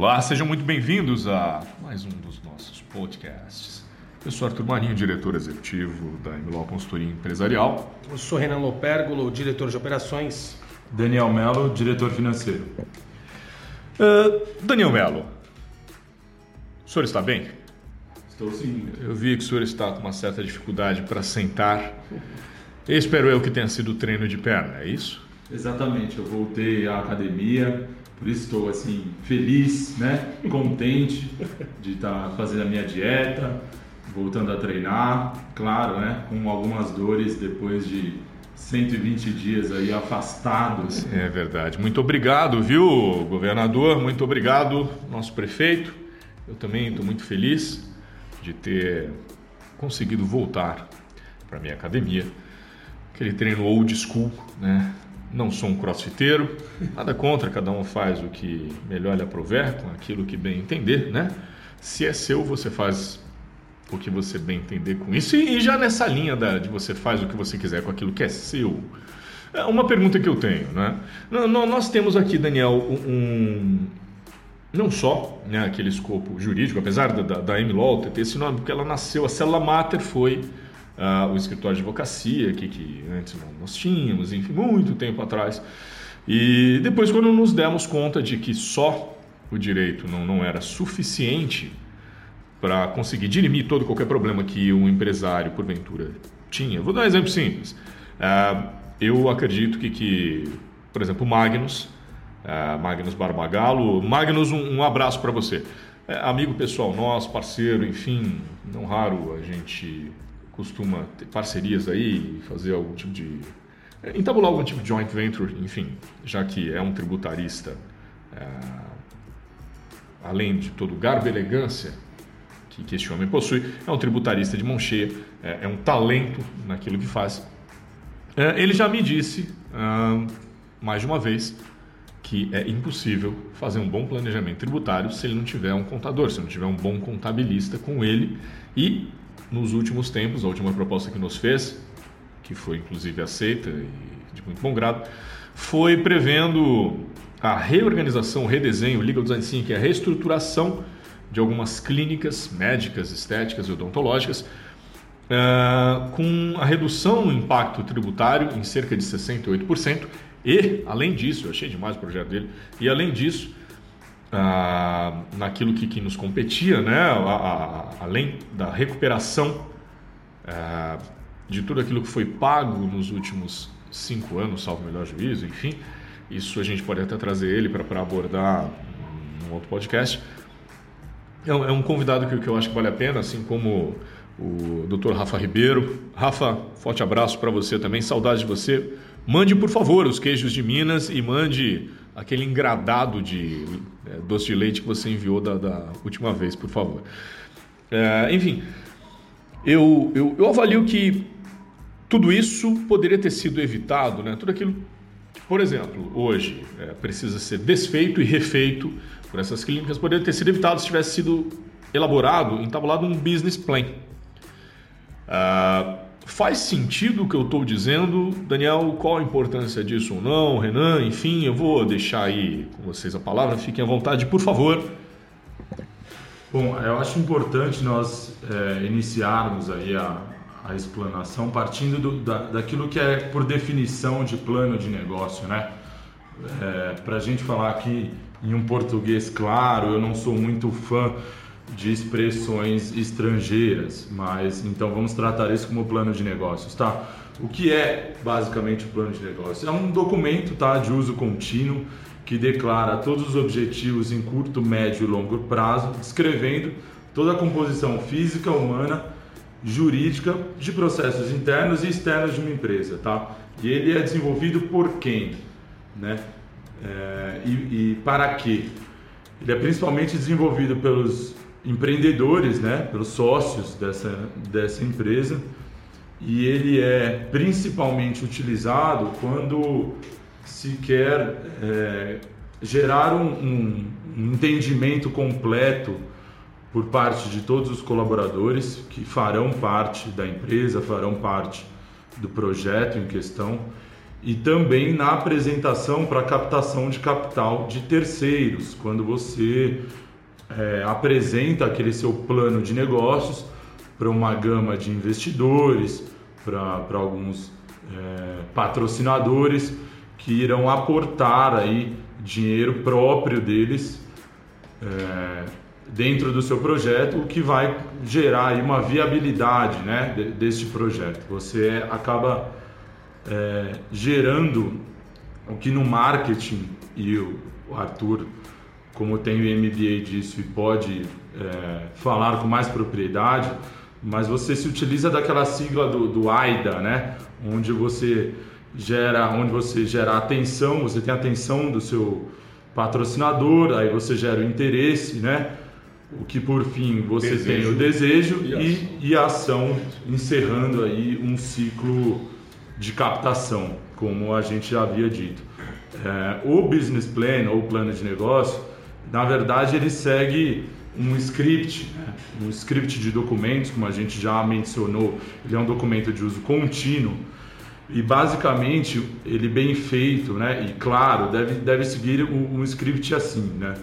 Olá, sejam muito bem-vindos a mais um dos nossos podcasts. Eu sou Arthur Marinho, diretor executivo da MLO Consultoria Empresarial. Eu sou Renan Lopergolo, diretor de operações. Daniel Mello, diretor financeiro. Uh, Daniel Mello, o senhor está bem? Estou sim. Eu vi que o senhor está com uma certa dificuldade para sentar. espero eu que tenha sido treino de perna, é isso? Exatamente, eu voltei à academia, por isso estou assim feliz, né? Contente de estar fazendo a minha dieta, voltando a treinar, claro, né? Com algumas dores depois de 120 dias aí afastados. É verdade. Muito obrigado, viu, governador? Muito obrigado, nosso prefeito. Eu também estou muito feliz de ter conseguido voltar para minha academia. Aquele treino old school, né? Não sou um crossfiteiro, nada contra, cada um faz o que melhor lhe aprover, com aquilo que bem entender, né? Se é seu, você faz o que você bem entender com isso. E, já nessa linha da, de você faz o que você quiser com aquilo que é seu. É uma pergunta que eu tenho, né? Nós temos aqui, Daniel, um, não só né, aquele escopo jurídico, apesar da, da, da MLOL ter esse nome, porque ela nasceu, a célula mater foi uh, o escritório de advocacia que, que antes nós tínhamos, enfim, muito tempo atrás. E depois, quando nos demos conta de que só o direito não, não era suficiente para conseguir dirimir todo qualquer problema que um empresário, porventura, tinha. Vou dar um exemplo simples. Uh, eu acredito que, que, por exemplo, Magnus, uh, Magnus Barbagalo, Magnus, um, um abraço para você. É, amigo pessoal nosso, parceiro, enfim, não raro a gente costuma ter parcerias aí, fazer algum tipo de. É, entabular algum tipo de joint venture, enfim, já que é um tributarista, é, além de todo o garbo e elegância que, que este homem possui, é um tributarista de mão cheia, é, é um talento naquilo que faz. É, ele já me disse, ah, mais de uma vez, que é impossível fazer um bom planejamento tributário se ele não tiver um contador, se não tiver um bom contabilista com ele e nos últimos tempos, a última proposta que nos fez, que foi inclusive aceita e de muito bom grado, foi prevendo a reorganização, o redesenho, o legal design thinking, a reestruturação de algumas clínicas médicas, estéticas e odontológicas, uh, com a redução no impacto tributário em cerca de 68%, e, além disso, eu achei demais o projeto dele, e além disso, ah, naquilo que, que, nos competia, né? A, a, além da recuperação ah, de tudo aquilo que foi pago nos últimos cinco anos, salvo melhor juízo, enfim, isso a gente pode até trazer ele para abordar num outro podcast. É um, é um convidado que, que, eu acho que vale a pena, assim como o Dr. Rafa Ribeiro. Rafa, forte abraço para você também, saudade de você. Mande, por favor, os queijos de Minas e mande aquele engradado de é, doce de leite que você enviou da, da última vez, por favor. É, enfim, eu, eu, eu, avalio que tudo isso poderia ter sido evitado, né? tudo aquilo que, por exemplo, hoje é, precisa ser desfeito e refeito por essas clínicas, poderia ter sido evitado se tivesse sido elaborado, entabulado um business plan. Uh, Faz sentido o que eu estou dizendo, Daniel? Qual a importância disso ou não? Renan, enfim, eu vou deixar aí com vocês a palavra, fiquem à vontade, por favor. Bom, eu acho importante nós é, iniciarmos aí a, a explanação partindo do, da, daquilo que é por definição de plano de negócio, né? É, Para a gente falar aqui em um português claro, eu não sou muito fã de expressões estrangeiras, mas então vamos tratar isso como plano de negócios, tá? O que é basicamente o plano de negócio? É um documento, tá, de uso contínuo que declara todos os objetivos em curto, médio e longo prazo, descrevendo toda a composição física, humana, jurídica de processos internos e externos de uma empresa, tá? E ele é desenvolvido por quem, né? É, e, e para quê? Ele é principalmente desenvolvido pelos empreendedores, né, pelos sócios dessa, dessa empresa, e ele é principalmente utilizado quando se quer é, gerar um, um, um entendimento completo por parte de todos os colaboradores que farão parte da empresa, farão parte do projeto em questão e também na apresentação para captação de capital de terceiros, quando você é, apresenta aquele seu plano de negócios para uma gama de investidores, para alguns é, patrocinadores que irão aportar aí dinheiro próprio deles é, dentro do seu projeto, o que vai gerar aí uma viabilidade né, deste projeto. Você acaba é, gerando o que no marketing, e o Arthur, como tem o MBA disso e pode é, falar com mais propriedade, mas você se utiliza daquela sigla do, do AIDA, né? onde você gera, onde você gera atenção, você tem a atenção do seu patrocinador, aí você gera o interesse, né? O que por fim você desejo. tem o desejo e, e, e a ação, encerrando aí um ciclo de captação, como a gente já havia dito. É, o business plan ou plano de negócio, na verdade, ele segue um script, né? um script de documentos, como a gente já mencionou, ele é um documento de uso contínuo e basicamente ele bem feito, né? E claro, deve, deve seguir um, script assim, né?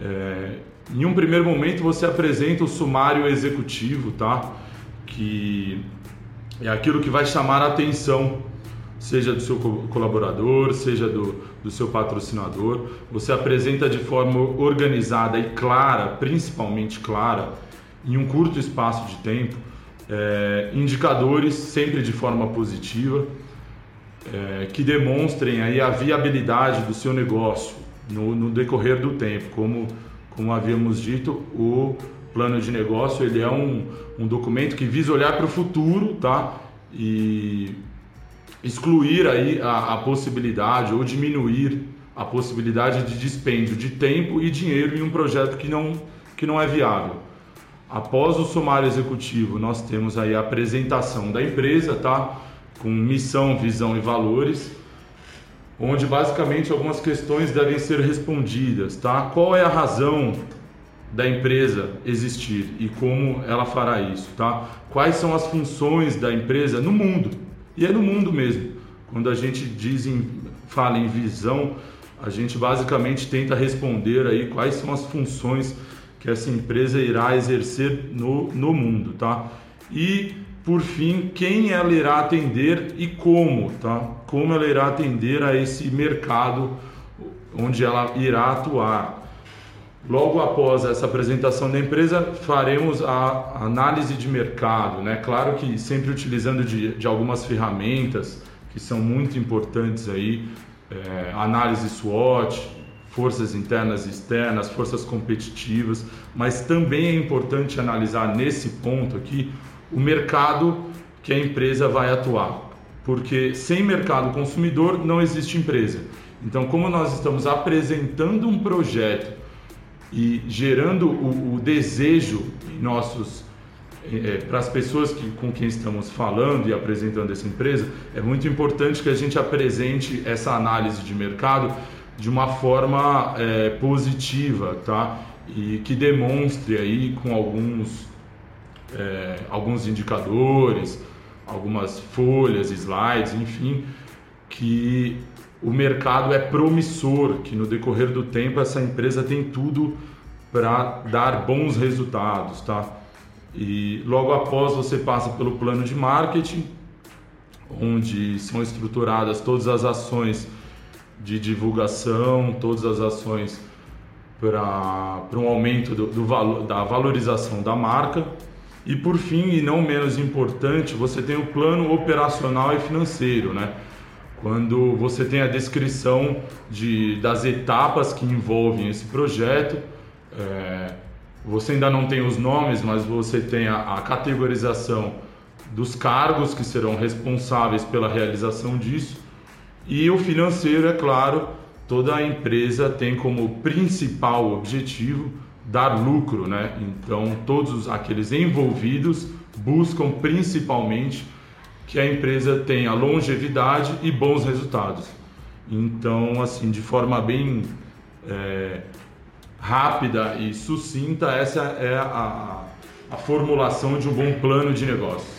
É, em um primeiro momento você apresenta o sumário executivo, tá? Que é aquilo que vai chamar a atenção, seja do seu colaborador, seja do, do seu patrocinador. Você apresenta de forma organizada e clara, principalmente clara, em um curto espaço de tempo, é, indicadores sempre de forma positiva é, que demonstrem aí a viabilidade do seu negócio no, no decorrer do tempo, como como havíamos dito, o plano de negócio ele é um, um documento que visa olhar para o futuro, tá? E excluir aí a, a, possibilidade ou diminuir a possibilidade de dispêndio de tempo e dinheiro em um projeto que não, que não é viável. Após o sumário executivo, nós temos aí a apresentação da empresa, tá? Com missão, visão e valores, onde basicamente algumas questões devem ser respondidas, tá? Qual é a razão da empresa existir e como ela fará isso, tá? Quais são as funções da empresa no mundo? E é no mundo mesmo. Quando a gente diz em, fala em visão, a gente basicamente tenta responder aí quais são as funções que essa empresa irá exercer no, no mundo, tá? E por fim, quem ela irá atender e como, tá? Como ela irá atender a esse mercado onde ela irá atuar. Logo após essa apresentação da empresa, faremos a análise de mercado, né? Claro que sempre utilizando de, de algumas ferramentas que são muito importantes aí, é, análise SWOT, forças internas e externas, forças competitivas, mas também é importante analisar nesse ponto aqui o mercado que a empresa vai atuar, porque sem mercado consumidor não existe empresa. Então, como nós estamos apresentando um projeto e gerando o, o desejo em nossos é, para as pessoas que, com quem estamos falando e apresentando essa empresa, é muito importante que a gente apresente essa análise de mercado de uma forma é, positiva, tá? E que demonstre aí com alguns, é, alguns indicadores, algumas folhas, slides, enfim, que o mercado é promissor, que no decorrer do tempo essa empresa tem tudo para dar bons resultados, tá? E logo após você passa pelo plano de marketing, onde são estruturadas todas as ações de divulgação, todas as ações para um aumento do, do da valorização da marca. E por fim, e não menos importante, você tem o plano operacional e financeiro, né? Quando você tem a descrição de, das etapas que envolvem esse projeto. É, você ainda não tem os nomes, mas você tem a, a, categorização dos cargos que serão responsáveis pela realização disso. E o financeiro, é claro, toda a empresa tem como principal objetivo dar lucro, né? Então, todos aqueles envolvidos buscam principalmente que a empresa tenha longevidade e bons resultados. Então, assim, de forma bem é, rápida e sucinta, essa é a, a formulação de um bom plano de negócio.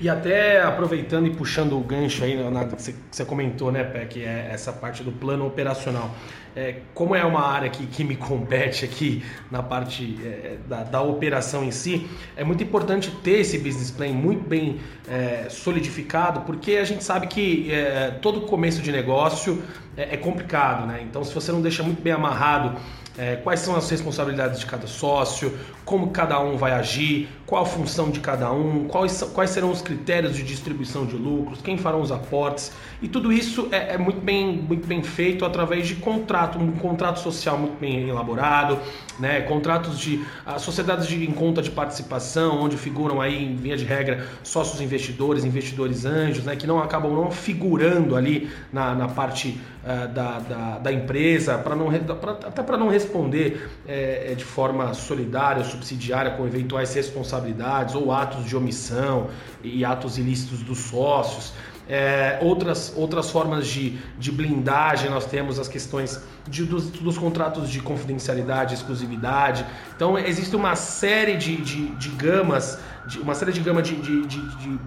E até aproveitando e puxando o gancho aí, na, que você comentou, né, Pé, que é essa parte do plano operacional. É, como é uma área que, que me compete aqui na parte é, da, da, operação em si, é muito importante ter esse business plan muito bem é, solidificado, porque a gente sabe que é, todo começo de negócio é, é, complicado, né? Então, se você não deixa muito bem amarrado é, quais são as responsabilidades de cada sócio, como cada um vai agir, qual a função de cada um, quais, quais serão os critérios de distribuição de lucros, quem farão os aportes. E tudo isso é, é muito, bem, muito bem feito através de contrato, um contrato social muito bem elaborado, né? contratos de uh, sociedades de, em conta de participação, onde figuram aí, em via de regra, sócios investidores, investidores anjos, né? que não acabam não figurando ali na, na parte da, da, da, empresa, para não, pra, até para não responder é, de forma solidária, subsidiária com eventuais responsabilidades ou atos de omissão e atos ilícitos dos sócios. É, outras, outras formas de, de blindagem, nós temos as questões de, dos, dos contratos de confidencialidade, exclusividade. Então, existe uma série de, de, de gamas, de, uma série de gama de, de, de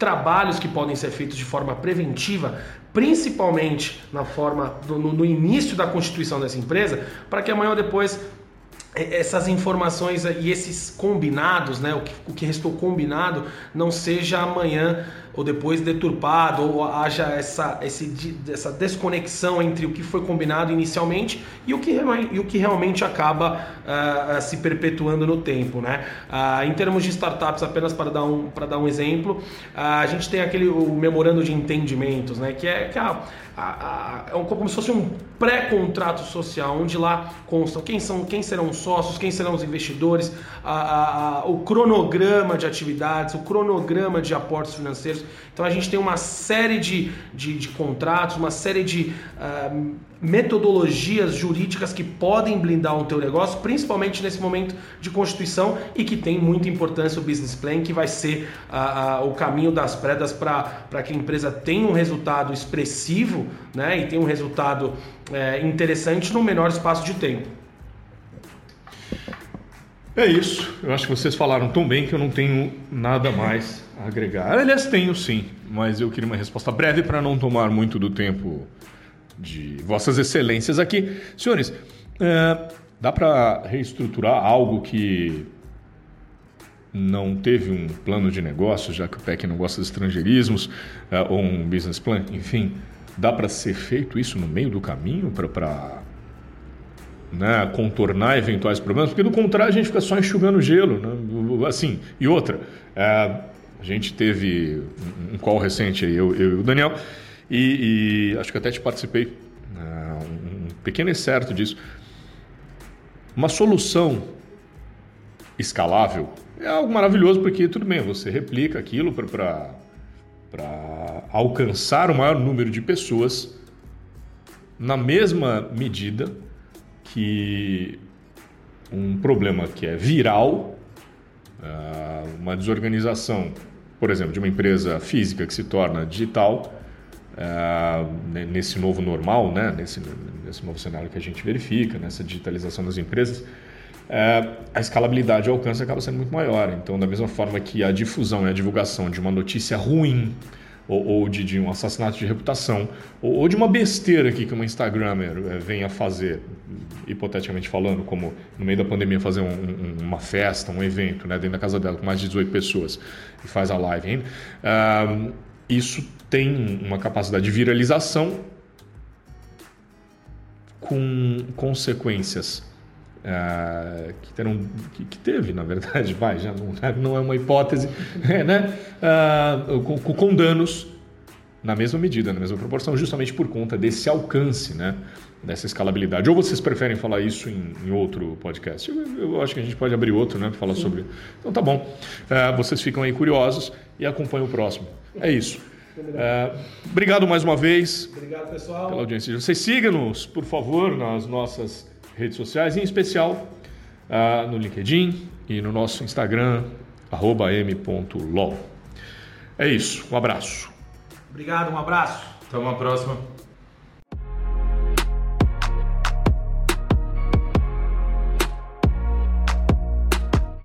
trabalhos que podem ser feitos de forma preventiva, principalmente na forma do, no, no, início da constituição dessa empresa, para que amanhã ou depois essas informações e esses combinados, né, o que, o que restou combinado, não seja amanhã ou depois deturpado, ou haja essa, esse, essa desconexão entre o que foi combinado inicialmente e o que, e o que realmente acaba uh, se perpetuando no tempo. Né? Uh, em termos de startups, apenas para dar um, para dar um exemplo, uh, a gente tem aquele o memorando de entendimentos, né? que é, que é, a, a, é como se fosse um pré-contrato social, onde lá constam quem, são, quem serão os sócios, quem serão os investidores, o cronograma de atividades, o cronograma de aportes financeiros. Então a gente tem uma série de, de, de contratos, uma série de uh, metodologias jurídicas que podem blindar o teu negócio, principalmente nesse momento de constituição e que tem muita importância o business plan, que vai ser uh, uh, o caminho das pedras para que a empresa tenha um resultado expressivo né, e tenha um resultado uh, interessante no menor espaço de tempo. É isso. Eu acho que vocês falaram tão bem que eu não tenho nada mais agregar. Aliás, tenho sim, mas eu queria uma resposta breve para não tomar muito do tempo de Vossas Excelências aqui. Senhores, é, dá para reestruturar algo que não teve um plano de negócio, já que o PEC não gosta de estrangeirismos, é, ou um business plan, enfim, dá para ser feito isso no meio do caminho para né, contornar eventuais problemas, porque do contrário a gente fica só enxugando gelo, né? assim. E outra, é, a gente teve um call recente aí, eu, eu e o Daniel, e, e, acho que até te participei, né, um pequeno excerto disso. Uma solução escalável é algo maravilhoso porque tudo bem, você replica aquilo para alcançar o maior número de pessoas na mesma medida que um problema que é viral, ah, uma desorganização, por exemplo, de uma empresa física que se torna digital, ah, nesse novo normal, né? nesse, nesse novo cenário que a gente verifica, nessa digitalização das empresas, ah, a escalabilidade e o alcance acaba sendo muito maior. Então, da mesma forma que a difusão e a divulgação de uma notícia ruim ou, ou de, de, um assassinato de reputação, ou, ou, de uma besteira aqui que uma Instagrammer é, venha fazer, hipoteticamente falando, como no meio da pandemia fazer um, um, uma festa, um evento, né, dentro da casa dela com mais de 18 pessoas e faz a live isso tem uma capacidade de viralização com consequências Uh, que, terão, que, que, teve, na verdade, vai, já não, não é uma hipótese, é, né? Uh, com, com, danos na mesma medida, na mesma proporção, justamente por conta desse alcance, né? dessa escalabilidade. Ou vocês preferem falar isso em, em outro podcast? Eu, eu, acho que a gente pode abrir outro, né, para falar Sim. sobre. Então tá bom. Uh, vocês ficam aí curiosos e acompanham o próximo. É isso. obrigado mais uma vez. Obrigado, pessoal. Pela audiência. Vocês sigam-nos, por favor, nas nossas redes sociais, em especial uh, no LinkedIn e no nosso Instagram, m.lol. É isso, um abraço. Obrigado, um abraço. Até uma próxima.